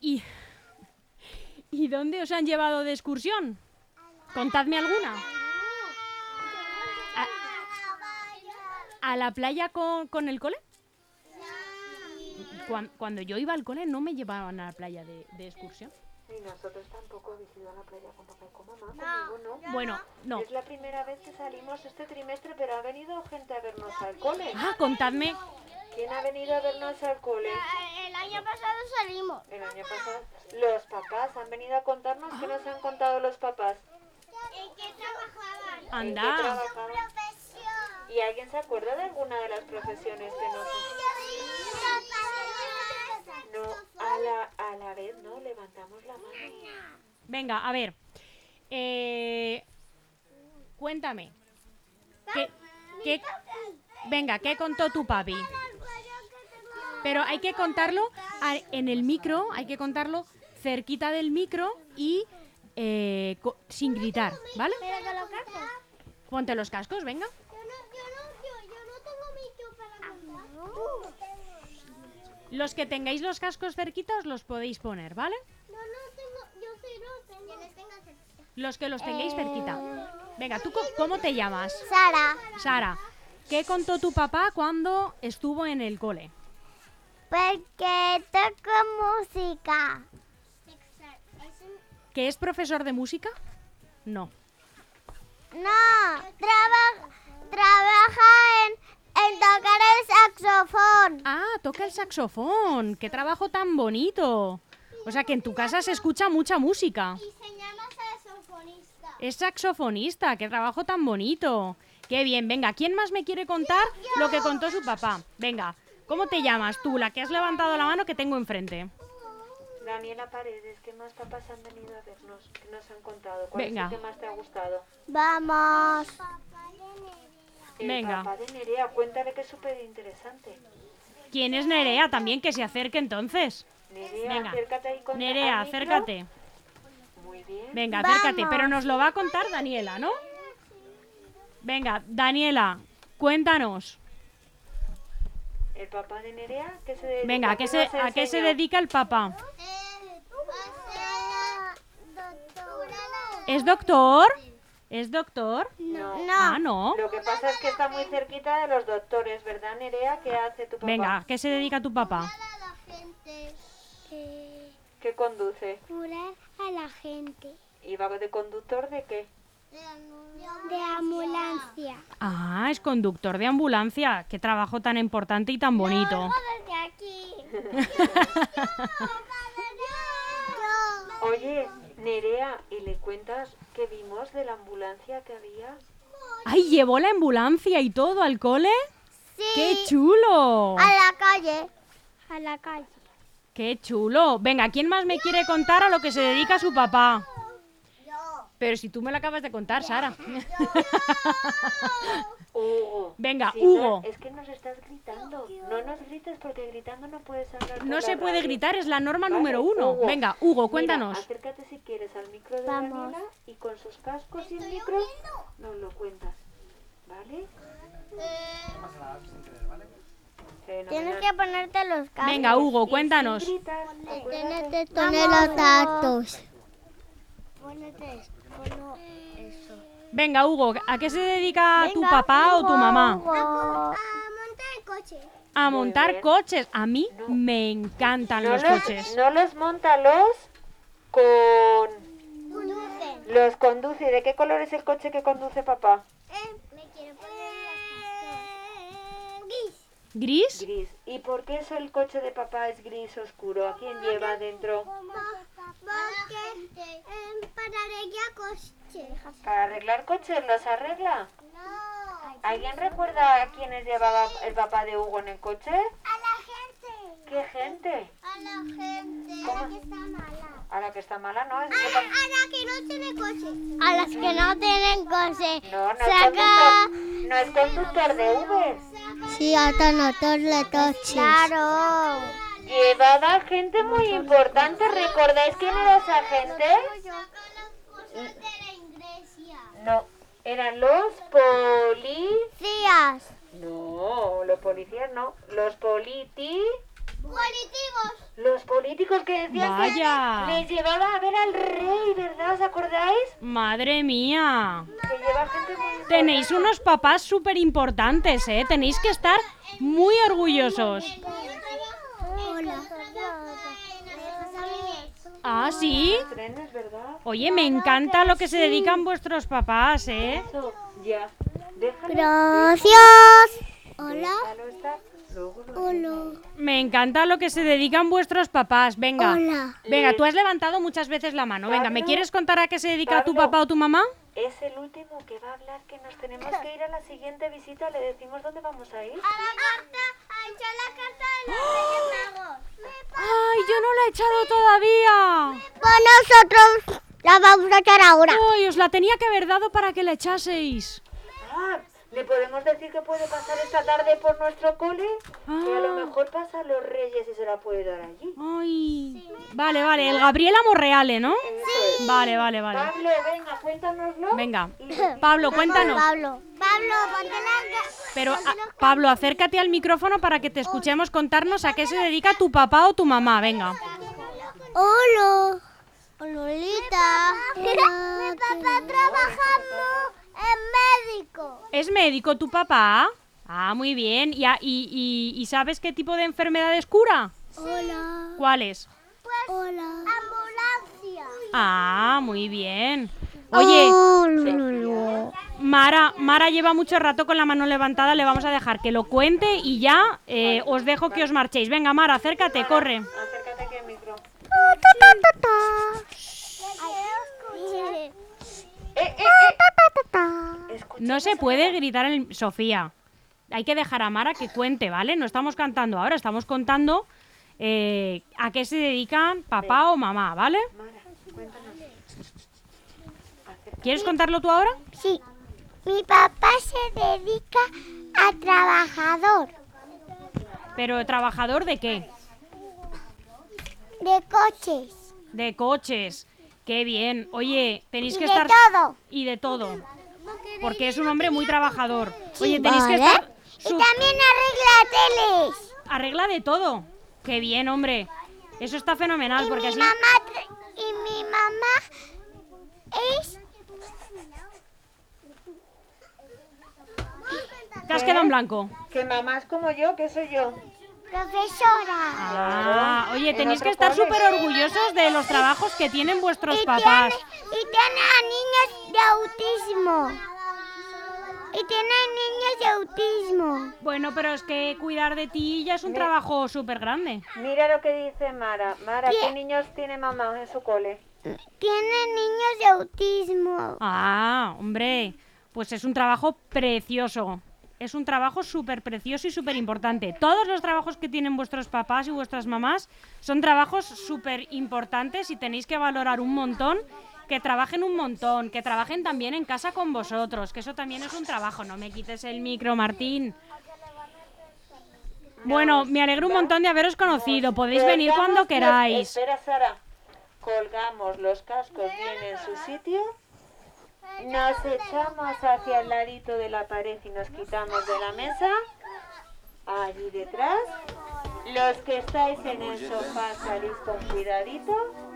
¿Y, ¿Y dónde os han llevado de excursión? Contadme alguna. ¿A, la playa con, con el cole? Cuan- Cuando yo iba al cole no me llevaban a la playa de, de excursión. Y nosotros tampoco hemos ido a la playa con papá y con mamá. No, conmigo no. Bueno, no. Es la primera vez que salimos este trimestre, pero ha venido gente a vernos al cole. Ah, contadme. ¿Quién ha venido a vernos al cole? El año pasado salimos. El año pasado. Los papás han venido a contarnos qué nos han contado los papás. ¿En qué trabajaban? ¿En qué Anda. trabajaban? ¿Y alguien se acuerda de alguna de las profesiones que nos No, a la, a la vez, ¿no? Levantamos la mano. Venga, a ver. Eh, cuéntame. ¿Qué, qué- venga, ¿qué contó tu papi? Pero hay que contarlo en el micro, hay que contarlo cerquita del micro y eh, sin gritar, ¿vale? Ponte los cascos, venga. Yo no, yo no, yo, yo no tengo micro para contar. Los que tengáis los cascos cerquita os los podéis poner, ¿vale? No, no tengo Los que los tengáis cerquita. Venga, ¿tú cómo te llamas? Sara. Sara. ¿Qué contó tu papá cuando estuvo en el cole? Porque toco música. ¿Que es profesor de música? No. No, traba- trabaja en, en tocar el saxofón. Ah, toca el saxofón. ¡Qué trabajo tan bonito! O sea que en tu casa se escucha mucha música. Se llama saxofonista. Es saxofonista, qué trabajo tan bonito. Qué bien, venga, ¿quién más me quiere contar lo que contó su papá? Venga, ¿cómo te llamas tú, la que has levantado la mano que tengo enfrente? Daniela Paredes, ¿qué más papás han venido a vernos? ¿Qué nos han contado? ¿Cuál Venga. es el que más te ha gustado? Vamos. El Venga. papá de Nerea, cuéntale que es súper interesante. ¿Quién es Nerea? También que se acerque entonces. Nerea, Venga. acércate ahí con Nerea, al micro. acércate. Muy bien. Venga, acércate, pero nos lo va a contar Daniela, ¿no? Venga, Daniela, cuéntanos. ¿El papá de Nerea? ¿Qué se dedica? Venga, ¿a qué se, nos a qué se dedica el papá? ¿Es doctor? ¿Es doctor? No. Ah, no. Lo que pasa es que está muy cerquita de los doctores, ¿verdad, Nerea? ¿Qué hace tu papá? Venga, ¿a qué se dedica tu papá? ¿Qué conduce? Curar a la gente. ¿Y va de conductor de qué? De ambulancia. Ah, es conductor de ambulancia. Qué trabajo tan importante y tan bonito. desde aquí. Oye, Nerea, ¿y le cuentas qué vimos de la ambulancia que había? ¡Ay, llevó la ambulancia y todo al cole! ¡Qué chulo! A la calle. A la calle. ¡Qué chulo! Venga, ¿quién más me quiere contar a lo que se dedica su papá? Pero si tú me lo acabas de contar, Sara. Hugo. Venga, Sí, Hugo. no, es que nos estás gritando. No nos grites porque gritando no puedes hablar. No la se puede radio. gritar, es la norma Vale, número uno. Hugo. Venga, Hugo, Mira, cuéntanos. acércate si quieres al micro de Vamos. Daniela y con sus cascos y el micro nos lo cuentas. ¿Vale? Tienes que ponerte los cascos. Venga, Hugo, cuéntanos. Tienes que poner los tactos. Ponete eso. Venga, Hugo, ¿a qué se dedica tu papá o tu mamá? Hugo. A montar el coche. A Muy montar bien. coches. A mí me encantan No los los, coches. no los monta los con... Conduce. Los conduce. ¿De qué color es el coche que conduce papá quiero poner los Gris. ¿Gris? ¿Y por qué eso el coche de papá es gris oscuro? ¿A quién lleva dentro? Porque eh, para arreglar coches. ¿Para arreglar coches los arregla? No. ¿Alguien recuerda a quiénes llevaba el papá de Hugo en el coche? A la. ¿Qué gente? A la gente. ¿Cómo? A la que está mala. A la que está mala, ¿no? Es A, que la, pa- a la que no tiene coche. A las que no tienen coche. No, no es, Saca. conductor, no es conductor de Uber. Sí, hasta no de coches. Claro. Llevaba gente muy importante. ¿Recordáis quién era esa gente? No, eran los poli... Días. No, los policías no. Los politi... Positivos. Los políticos que decían Vaya. que les llevaba a ver al rey, ¿verdad? ¿Os acordáis? Madre mía. Que lleva gente muy... Tenéis unos papás súper importantes, ¿eh? Tenéis que estar muy orgullosos. Hola. Ah, ¿sí? trenes, ¿verdad? Oye, me encanta lo que se dedican vuestros papás, ¿eh? Eso, ya. Déjalo. Gracias. Hola. Déjalo estar. Hola. Me encanta lo que se dedican vuestros papás. Venga. Hola. Venga, tú has levantado muchas veces la mano. Venga, ¿me quieres contar a qué se dedica tu papá o tu mamá? Es el último que va a hablar que nos tenemos que ir a la siguiente visita. ¿Le decimos dónde vamos a ir? A la carta, a echar la carta de los Reyes Magos. ¡Ay, yo no la he echado todavía! Pues nosotros la vamos a echar ahora. ¡Ay, os la tenía que haber dado para que la echaseis! Ah, ¿le podemos decir que puede pasar esta tarde por nuestro cole? Que a lo Ah. mejor pasan los reyes y se la puede dar allí. ¡Ay! Vale, vale, el Gabriela Morreale, ¿no? Es. Vale, vale, vale. Pablo, venga, cuéntanoslo. Venga, Pablo, cuéntanos. Pablo. Pablo, ponte la Pero, ah, Pablo, acércate al micrófono para que te escuchemos contarnos a qué se dedica tu papá o tu mamá. Venga. Hola. Lolita. Mi papá trabaja en médico. ¿Es médico tu papá? Ah, muy bien. ¿Y, y- y- y sabes qué tipo de enfermedades cura? Hola. ¿Cuáles? Hola. Ambulancia. Ah, muy bien. Oye, Mara, Mara lleva mucho rato con la mano levantada, le vamos a dejar que lo cuente y ya eh, os dejo que os marchéis. Venga, Mara, acércate, corre. Acércate aquí al micro. No se puede gritar en Sofía. Hay que dejar a Mara que cuente, ¿vale? No estamos cantando ahora, estamos contando eh, a qué se dedican papá o mamá, ¿vale? ¿Quieres contarlo tú ahora? Sí. Mi papá se dedica a trabajador Pero trabajador de qué? de coches. De coches. Qué bien. Oye, tenéis Y que de estar todo. y de todo. Porque es un hombre muy trabajador. Oye, tenéis que estar Y también arregla teles. arregla de todo. Qué bien, hombre. Eso está fenomenal porque mi así mamá y mi mamá es te has quedado en blanco. Que mamás como yo, que soy yo. Profesora. Ah, oye, en tenéis que estar súper orgullosos de los trabajos que tienen vuestros Y papás. tiene, y tiene a niños de autismo. Y tiene niños de autismo. Bueno, pero es que cuidar de ti ya es un trabajo súper grande. Mira lo que dice Mara. Mara, ¿Qué? ¿qué niños tiene mamá en su cole? Tiene niños de autismo. Ah, hombre, pues es un trabajo precioso. Es un trabajo súper precioso y súper importante. Todos los trabajos que tienen vuestros papás y vuestras mamás son trabajos súper importantes y tenéis que valorar un montón que trabajen un montón, que trabajen también en casa con vosotros, que eso también es un trabajo. No me quites el micro, Martín. Bueno, me alegro un montón de haberos conocido. Podéis venir cuando queráis. Espera, Sara. Colgamos los cascos bien en su sitio. Nos echamos hacia el ladito de la pared y nos quitamos de la mesa. Allí detrás. Los que estáis en el sofá salís con cuidadito.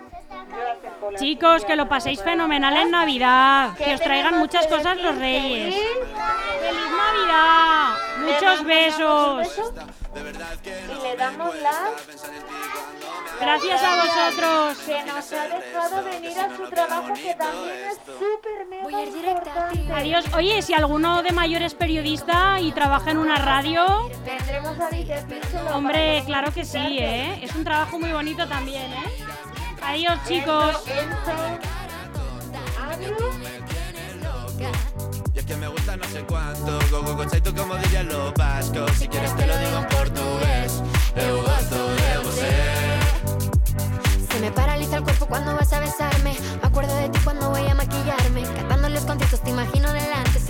Chicos, que lo paséis fenomenal en. Navidad. Que os traigan muchas cosas los reyes. feliz- ¡Feliz Navidad! Muchos besos. beso Y le damos las Gracias a vosotros. que nos ha dejado venir a su trabajo que también es súper mega importante. Adiós. Oye, si alguno de mayor es periodista y trabaja en una radio, Tendremos a hombre, claro que sí, ¿eh? Es un trabajo muy bonito también, ¿eh? Adiós, chicos. Y es que me gusta no sé cuánto Go, go, go, chaito, como dirían los vascos Si quieres te lo digo en portugués Eu gosto de você Se me paraliza el cuerpo cuando vas a besarme. Me acuerdo de ti cuando voy a maquillarme. Cantando los conciertos te imagino delante.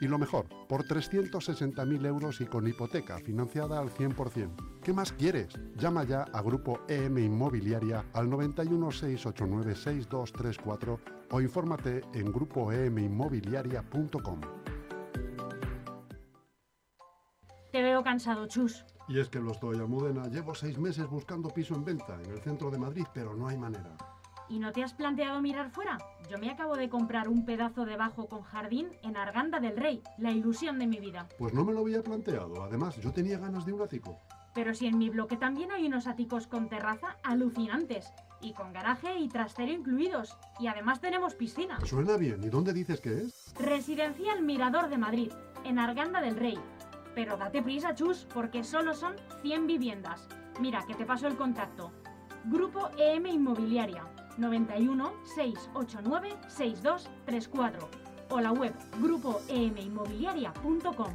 Y lo mejor, por 360.000 euros y con hipoteca financiada al 100%. ¿Qué más quieres? Llama ya a Grupo EM Inmobiliaria al 91 689 6234 o infórmate en grupoeminmobiliaria.com. Te veo cansado, Chus. Y es que lo estoy, Almudena. Llevo seis meses buscando piso en venta en el centro de Madrid, pero no hay manera. ¿Y no te has planteado mirar fuera? Yo me acabo de comprar un pedazo de bajo con jardín en Arganda del Rey, la ilusión de mi vida. Pues no me lo había planteado. Además, yo tenía ganas de un ático. Pero si en mi bloque también hay unos áticos con terraza alucinantes. Y con garaje y trastero incluidos. Y además tenemos piscina. Suena bien. ¿Y dónde dices que es? Residencial Mirador de Madrid, en Arganda del Rey. Pero date prisa, chus, porque solo son 100 viviendas. Mira, que te paso el contacto. Grupo EM Inmobiliaria, 91 689 6234 o la web grupoeminmobiliaria.com.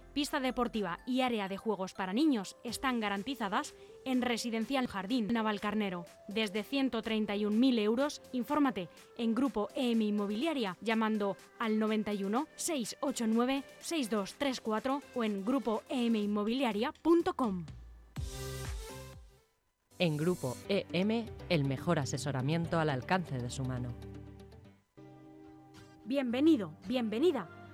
pista deportiva y área de juegos para niños están garantizadas en Residencial Jardín Navalcarnero. Desde 131.000 euros, infórmate en Grupo EM Inmobiliaria llamando al 91 689 6234 o en grupoeminmobiliaria.com. En Grupo EM, el mejor asesoramiento al alcance de su mano. Bienvenido, bienvenida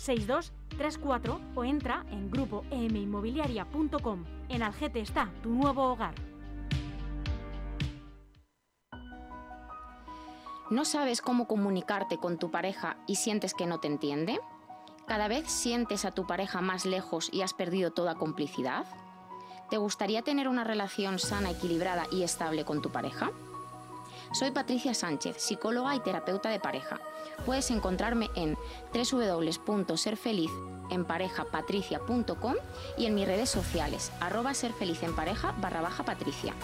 6234 o entra en grupoeminmobiliaria.com. En Algete está tu nuevo hogar. ¿No sabes cómo comunicarte con tu pareja y sientes que no te entiende? ¿Cada vez sientes a tu pareja más lejos y has perdido toda complicidad? ¿Te gustaría tener una relación sana, equilibrada y estable con tu pareja? Soy Patricia Sánchez, psicóloga y terapeuta de pareja. Puedes encontrarme en www.serfelizenparejapatricia.com y en mis redes sociales, arroba serfelizenpareja barra baja patricia.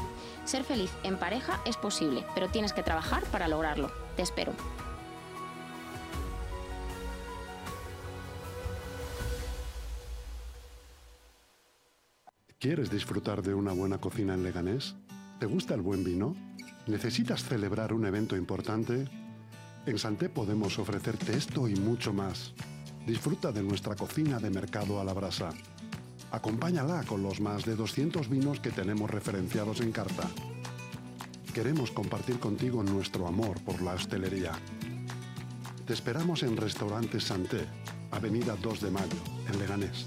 Ser feliz en pareja es posible, pero tienes que trabajar para lograrlo. Te espero. ¿Quieres disfrutar de una buena cocina en Leganés? ¿Te gusta el buen vino? ¿Necesitas celebrar un evento importante? En Santé podemos ofrecerte esto y mucho más. Disfruta de nuestra cocina de mercado a la brasa. Acompáñala con los más de 200 vinos que tenemos referenciados en carta. Queremos compartir contigo nuestro amor por la hostelería. Te esperamos en Restaurante Santé, Avenida 2 de Mayo, en Leganés.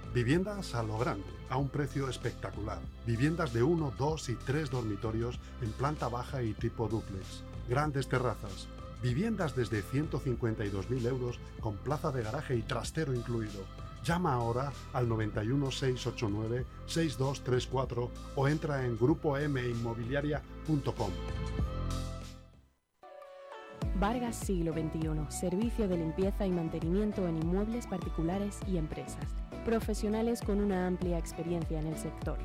Viviendas a lo grande, a un precio espectacular. Viviendas de 1, 2 y 3 dormitorios en planta baja y tipo duplex. Grandes terrazas. Viviendas desde 152.000 euros con plaza de garaje y trastero incluido. Llama ahora al 91 689 6234 o entra en grupominmobiliaria.com. Vargas Siglo XXI, servicio de limpieza y mantenimiento en inmuebles particulares y empresas. Profesionales con una amplia experiencia en el sector.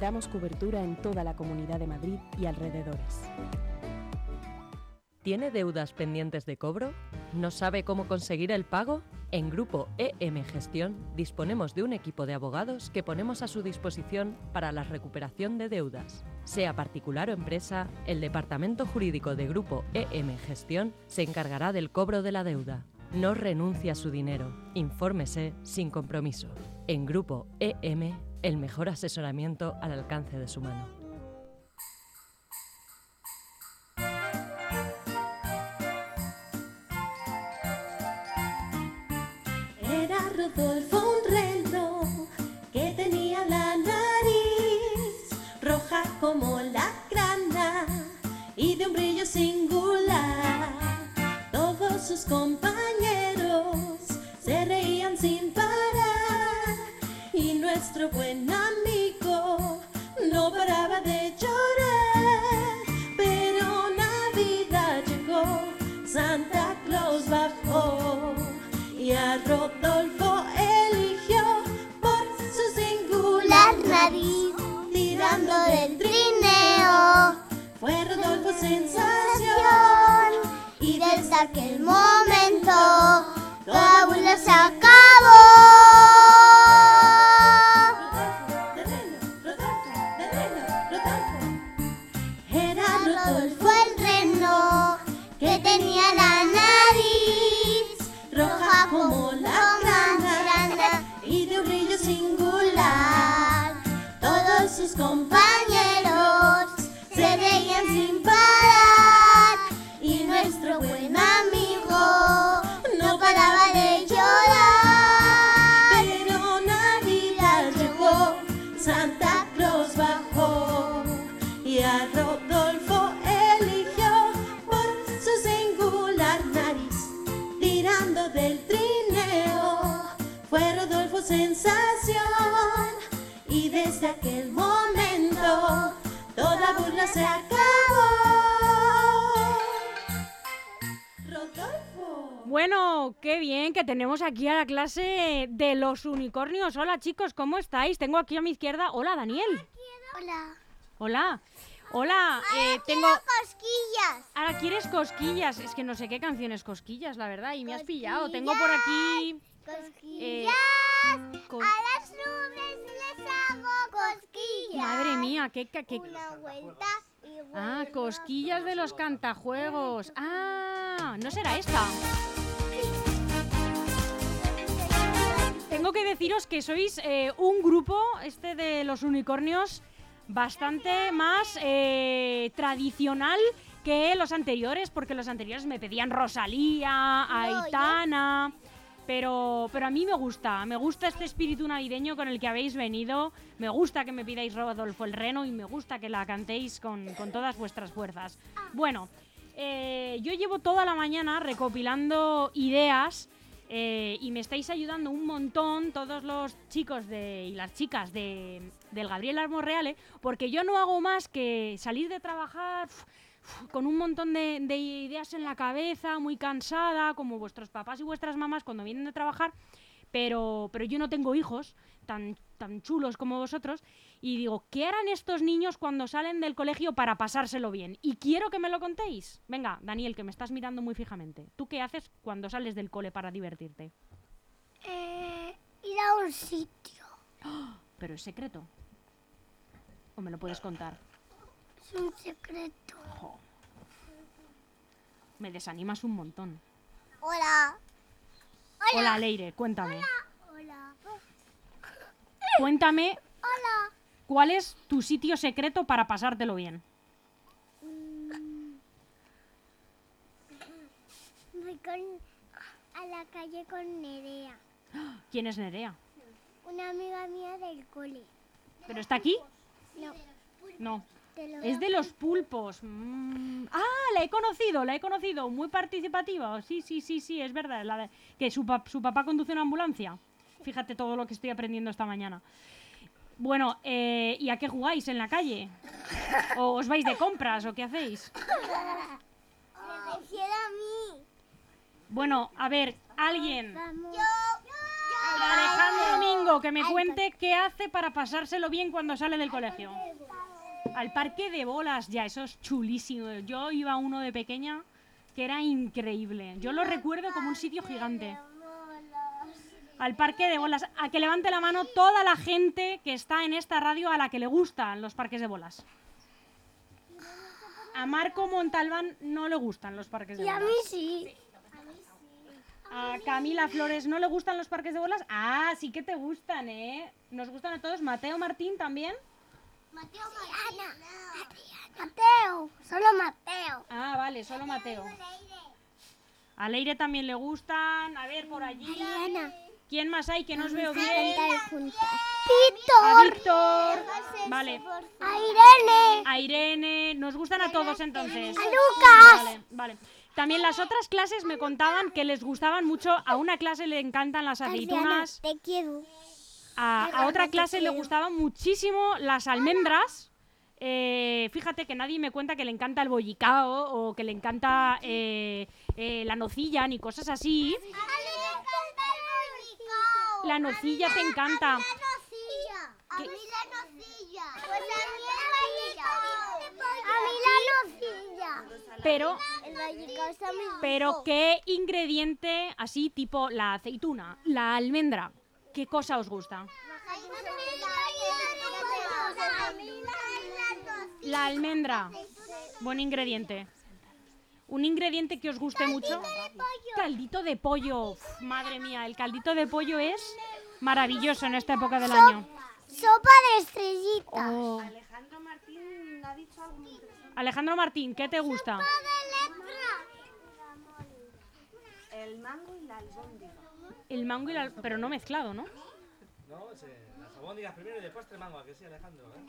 Damos cobertura en toda la Comunidad de Madrid y alrededores. ¿Tiene deudas pendientes de cobro? ¿No sabe cómo conseguir el pago? En Grupo EM Gestión disponemos de un equipo de abogados que ponemos a su disposición para la recuperación de deudas. Sea particular o empresa, el Departamento Jurídico de Grupo EM Gestión se encargará del cobro de la deuda. No renuncie a su dinero. Infórmese sin compromiso. En Grupo EM, el mejor asesoramiento al alcance de su mano. Era Rodolfo un reloj que tenía la nariz roja como la grana y de un brillo singular. Sus compañeros se reían sin parar y nuestro buen amigo no paraba de llorar. Pero Navidad llegó, Santa Claus bajó y a Rodolfo eligió por su singular nariz tirando del trineo. Fue Rodolfo desde aquel momento toda burla se acabó. Y desde aquel momento toda burla se acabó. Rodolfo. Bueno, qué bien que tenemos aquí a la clase de los unicornios. Hola chicos, ¿cómo estáis? Tengo aquí a mi izquierda. Hola Daniel. Hola. Hola. Hola, eh, tengo... cosquillas. Ahora quieres cosquillas. Es que no sé qué canciones cosquillas, la verdad, y me has pillado. Tengo por aquí... eh, co- A las nubes les hago cosquillas. Madre mía, qué... qué- Una vuelta y Ah, cosquillas de los cantajuegos. Ah, ¿no será esta? Tengo que deciros que sois eh, un grupo, este de los unicornios, bastante más eh, tradicional que los anteriores, porque los anteriores me pedían Rosalía, Aitana. Pero, pero a mí me gusta, me gusta este espíritu navideño con el que habéis venido, me gusta que me pidáis Rodolfo el Reno y me gusta que la cantéis con, con todas vuestras fuerzas. Bueno, eh, yo llevo toda la mañana recopilando ideas eh, y me estáis ayudando un montón todos los chicos de, y las chicas de, del Gabriel Armorreale, porque yo no hago más que salir de trabajar con un montón de, de ideas en la cabeza, muy cansada, como vuestros papás y vuestras mamás cuando vienen de trabajar, pero, pero yo no tengo hijos tan, tan chulos como vosotros, y digo, ¿qué harán estos niños cuando salen del colegio para pasárselo bien? Y quiero que me lo contéis. Venga, Daniel, que me estás mirando muy fijamente. ¿Tú qué haces cuando sales del cole para divertirte? Eh, ir a un sitio. Pero es secreto. ¿O me lo puedes contar? Es un secreto. Jo. Me desanimas un montón. Hola. Hola, Leire, cuéntame. Hola. Cuéntame Hola. cuál es tu sitio secreto para pasártelo bien. Voy con, a la calle con Nerea, ¿Quién es Nerea? una amiga mía del cole. ¿Pero está aquí? No, No. Es de los pulpos. Mm. Ah, la he conocido, la he conocido. Muy participativa. Sí, sí, sí, sí, es verdad. La de- que su, pap- su papá conduce una ambulancia. Fíjate todo lo que estoy aprendiendo esta mañana. Bueno, eh, ¿y a qué jugáis en la calle? ¿O os vais de compras o qué hacéis? Me refiero a mí. Bueno, a ver, alguien. Alejandro Domingo, que me cuente qué hace para pasárselo bien cuando sale del colegio. Al parque de bolas, ya, eso es chulísimo. Yo iba a uno de pequeña que era increíble. Yo lo recuerdo como un sitio gigante. Al parque de bolas. A que levante la mano toda la gente que está en esta radio a la que le gustan los parques de bolas. A Marco Montalbán no le gustan los parques de Y a bolas. mí sí. A Camila Flores no le gustan los parques de bolas. Ah, sí que te gustan, ¿eh? Nos gustan a todos. Mateo Martín también. Mateo, Ana. Mateo, solo Mateo. Ah, vale, solo Mateo. A Leire también le gustan. A ver, por allí. ¿Quién más hay que no os veo bien? A Víctor. Víctor. Vale. A Irene. A Irene. Nos gustan a todos entonces. A Lucas. Vale, vale. También las otras clases me contaban que les gustaban mucho. A una clase le encantan las aceitunas. Te quiero. A, a otra clase le gustaban muchísimo las almendras. Eh, fíjate que nadie me cuenta que le encanta el bollicao o que le encanta eh, eh, la nocilla ni cosas así. La nocilla te encanta. A mí la nocilla. Pues a mí el bollicao. A mí la nocilla. Pero, El bollicao está muy pero. ¿qué ingrediente así tipo la aceituna, la almendra? ¿Qué cosa os gusta? La almendra. Buen ingrediente. Un ingrediente que os guste mucho. Caldito de pollo. Uf, madre mía, el caldito de pollo es maravilloso en esta época del año. Sopa de estrellitas. Oh. Alejandro Martín ha dicho algo muy interesante. Alejandro Martín, ¿qué te gusta? El mango y la albóndiga. El mango y la... Pero no mezclado, ¿no? No, es, eh, las albóndigas primero y después te mango, ¿a que sí, Alejandro? ¿eh?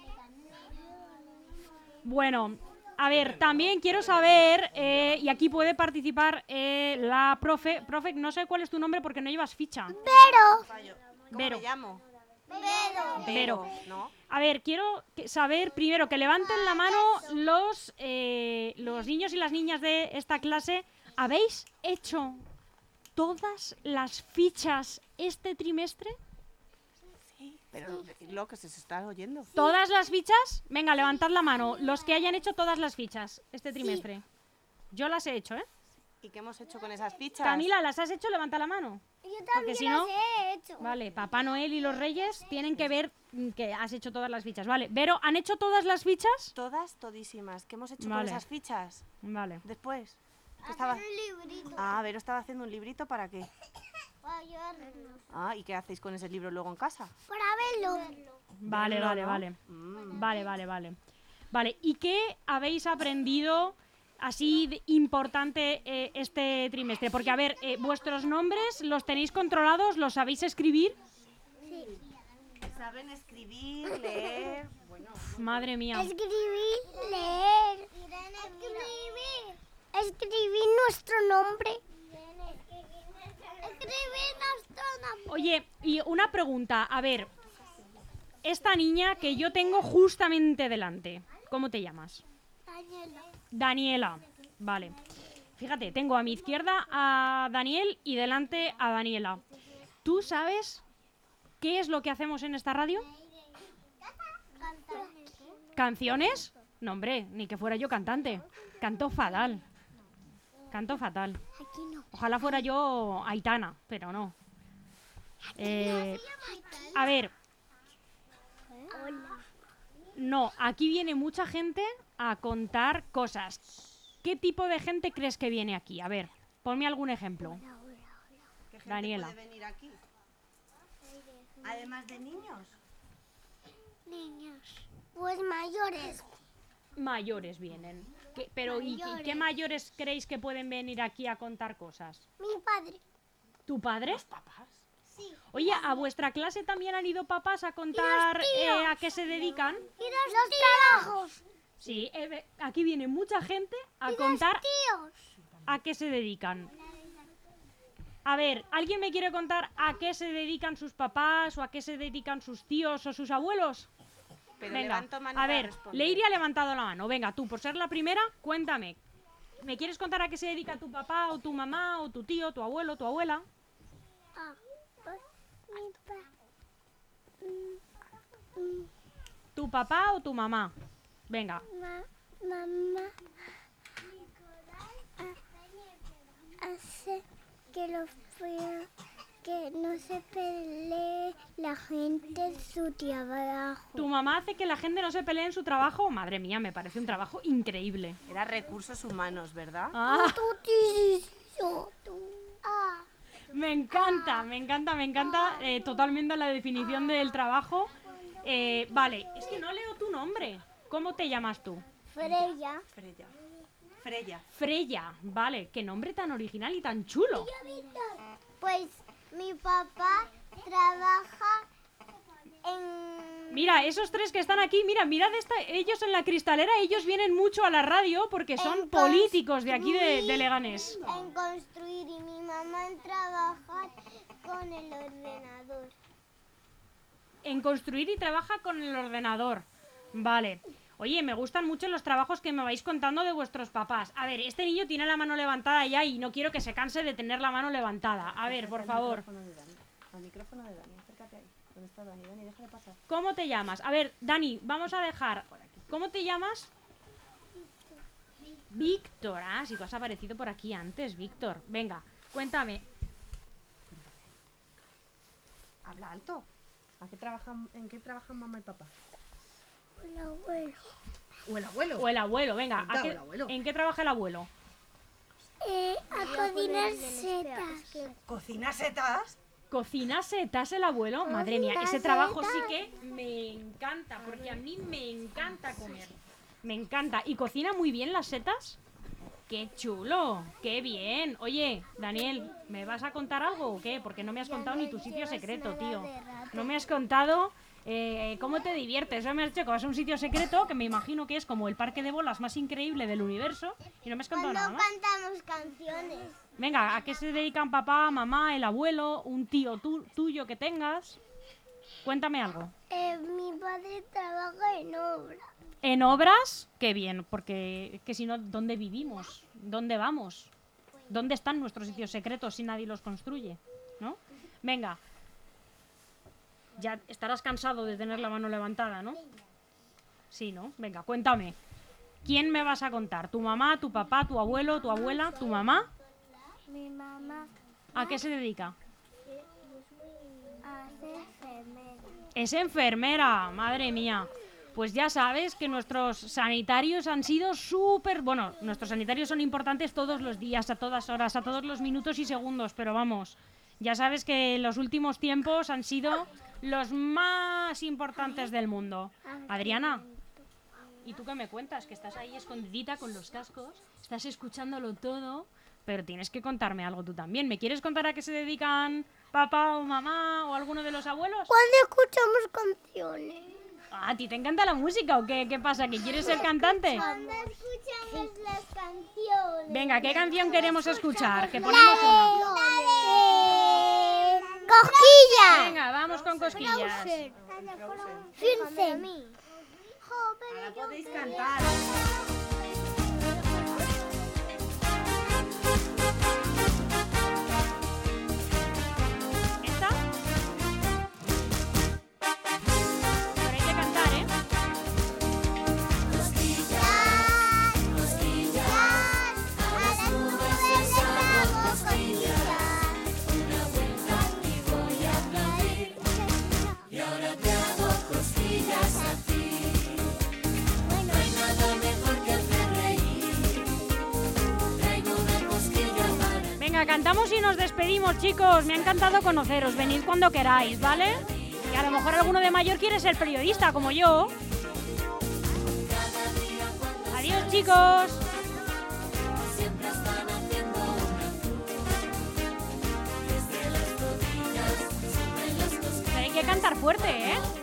Bueno, a ver, también quiero saber, eh, y aquí puede participar eh, la profe. Profe, no sé cuál es tu nombre porque no llevas ficha. Pero. ¿Cómo Vero. me llamo? Pero. Vero. ¿No? A ver, quiero saber primero que levanten la mano los, eh, los niños y las niñas de esta clase. ¿Habéis hecho todas las fichas este trimestre? Pero lo que se está oyendo. ¿Todas las fichas? Venga, levantad la mano. Los que hayan hecho todas las fichas este trimestre. Yo las he hecho, ¿eh? ¿Y qué hemos hecho con esas fichas? Camila, ¿las has hecho? Levanta la mano. Yo Porque también si las no... he hecho. Vale, Papá Noel y los Reyes tienen que ver mm, que has hecho todas las fichas. Vale, Vero, ¿han hecho todas las fichas? Todas, todísimas. ¿Qué hemos hecho Vale. con esas fichas? Vale. Después. ¿Qué estaba... Un librito. Ah, Vero estaba haciendo un librito para qué. Para ayudarnos. Ah, ¿y qué hacéis con ese libro luego en casa? Para verlo. Vale, Verlo, vale, ¿no? vale. Mm. Vale, vale, vale. Vale, ¿y qué habéis aprendido así de importante eh, este trimestre? Porque, a ver, eh, vuestros nombres los tenéis controlados, los sabéis escribir. Saben escribir, leer. Bueno, madre mía. Escribir, leer. Escribir. Escribir nuestro nombre. Escribir nuestro nombre. Oye, y una pregunta, a ver. Esta niña que yo tengo justamente delante, ¿cómo te llamas? Daniela. Daniela. Vale. Fíjate, tengo a mi izquierda a Daniel y delante a Daniela. ¿Tú sabes qué es lo que hacemos en esta radio? ¿Canciones? No, hombre, ni que fuera yo cantante. Canto fatal. Canto fatal. Aquí no. Ojalá fuera yo Aitana, pero no. Eh, a ver, Hola. no, aquí viene mucha gente a contar cosas. ¿Qué tipo de gente crees que viene aquí? A ver, ponme algún ejemplo. ¿qué gente Daniela. puede venir aquí? Además de niños. Niños. Pues mayores. Mayores vienen. ¿Qué- pero ¿y qué- qué Mayores. creéis que pueden venir aquí a contar cosas? Mi padre. ¿Tu padre? Sí. Oye, ¿a vuestra clase también han ido papás a contar eh, a qué se dedican? Y los, trabajos. Sí, eh, aquí viene mucha gente a Y contar los tíos. a qué se dedican. A ver, ¿alguien me quiere contar a qué se dedican sus papás o a qué se dedican sus tíos o sus abuelos? Pero Venga, levanto mano a ver, responder. Leiri ha levantado la mano. Venga, tú, por ser la primera, cuéntame. ¿Me quieres contar a qué se dedica tu papá o tu mamá o tu tío, tu abuelo, tu abuela? Ah, pues, mi pa- ¿Tu papá o tu mamá? Venga, ma- mamá ha- hace que los que no se pelee la gente en su trabajo. ¿tu mamá hace que la gente no se pelee en su trabajo? Madre mía, me parece un trabajo increíble. Era recursos humanos, ¿verdad? Ah. Ah, me encanta, me encanta, me encanta eh, totalmente la definición del trabajo. Eh, vale, es que no leo tu nombre. ¿Cómo te llamas tú? Freya. Freya. Freya. Freya, vale, qué nombre tan original y tan chulo. Pues mi papá trabaja Mira, esos tres que están aquí, mira, mirad esta, ellos en la cristalera, ellos vienen mucho a la radio porque son En políticos de aquí de, de Leganés. En construir y mi mamá en trabajar con el ordenador. En construir y trabaja con el ordenador. Vale. Oye, me gustan mucho los trabajos que me vais contando de vuestros papás. A ver, este niño tiene la mano levantada ya y no quiero que se canse de tener la mano levantada. A ver, por favor. Al micrófono de Dani, acércate ahí. ¿Dónde está Dani? Dani, déjale pasar. ¿Cómo te llamas? A ver, Dani, vamos a dejar. ¿Cómo te llamas? Víctor. Ah, si tú has aparecido por aquí antes, Víctor. Venga, cuéntame. Habla alto. ¿A qué trabajan, ¿En qué trabajan mamá y papá? El abuelo. ¿O el abuelo? O el abuelo, venga. ¿a Cuenta, qué- o el abuelo. ¿En qué trabaja el abuelo? Eh, a cocinar setas. ¿Cocina setas? ¿Cocina setas el abuelo? Madre mía, ese trabajo sí que me encanta, porque a mí me encanta comer. Me encanta. ¿Y cocina muy bien las setas? ¡Qué chulo! ¡Qué bien! Oye, Daniel, ¿me vas a contar algo o qué? Porque no me has contado ni tu sitio secreto, tío. No me has contado eh, cómo te diviertes. No me has dicho que vas a un sitio secreto que me imagino que es como el parque de bolas más increíble del universo y no me has contado nada más. cantamos canciones. Venga, ¿a qué se dedican papá, mamá, el abuelo, un tío tu- tuyo que tengas? Cuéntame algo. Eh, mi padre trabaja en obra. ¿En obras? Qué bien, porque que si no, ¿dónde vivimos? ¿Dónde vamos? ¿Dónde están nuestros sitios secretos si nadie los construye? ¿No? Venga. Ya estarás cansado de tener la mano levantada, ¿no? Sí, ¿no? Venga, cuéntame. ¿Quién me vas a contar? ¿Tu mamá, tu papá, tu abuelo, tu abuela, tu mamá? Mi mamá ¿A qué se dedica? hace enfermera. Es enfermera, madre mía. Pues ya sabes que nuestros sanitarios han sido súper... Bueno, nuestros sanitarios son importantes todos los días, a todas horas, a todos los minutos y segundos, pero vamos, ya sabes que los últimos tiempos han sido los más importantes del mundo. Adriana, ¿y tú qué me cuentas? Que estás ahí escondidita con los cascos, estás escuchándolo todo, pero tienes que contarme algo tú también. ¿Me quieres contar a qué se dedican papá o mamá o alguno de los abuelos? Cuando escuchamos canciones. Ah, ¿A ti te encanta la música o qué? ¿Qué pasa? ¿Que quieres ser cantante? Cuando escuchamos las canciones. Venga, ¿qué canción queremos escuchar? Que ponemos una. ¡Cosquillas! Venga, vamos con cosquillas. Podéis cantar. Cantamos y nos despedimos, chicos. Me ha encantado conoceros. Venid cuando queráis, ¿vale? Y a lo mejor alguno de mayor quiere ser periodista, como yo. Adiós, chicos. Hay que cantar fuerte, ¿eh?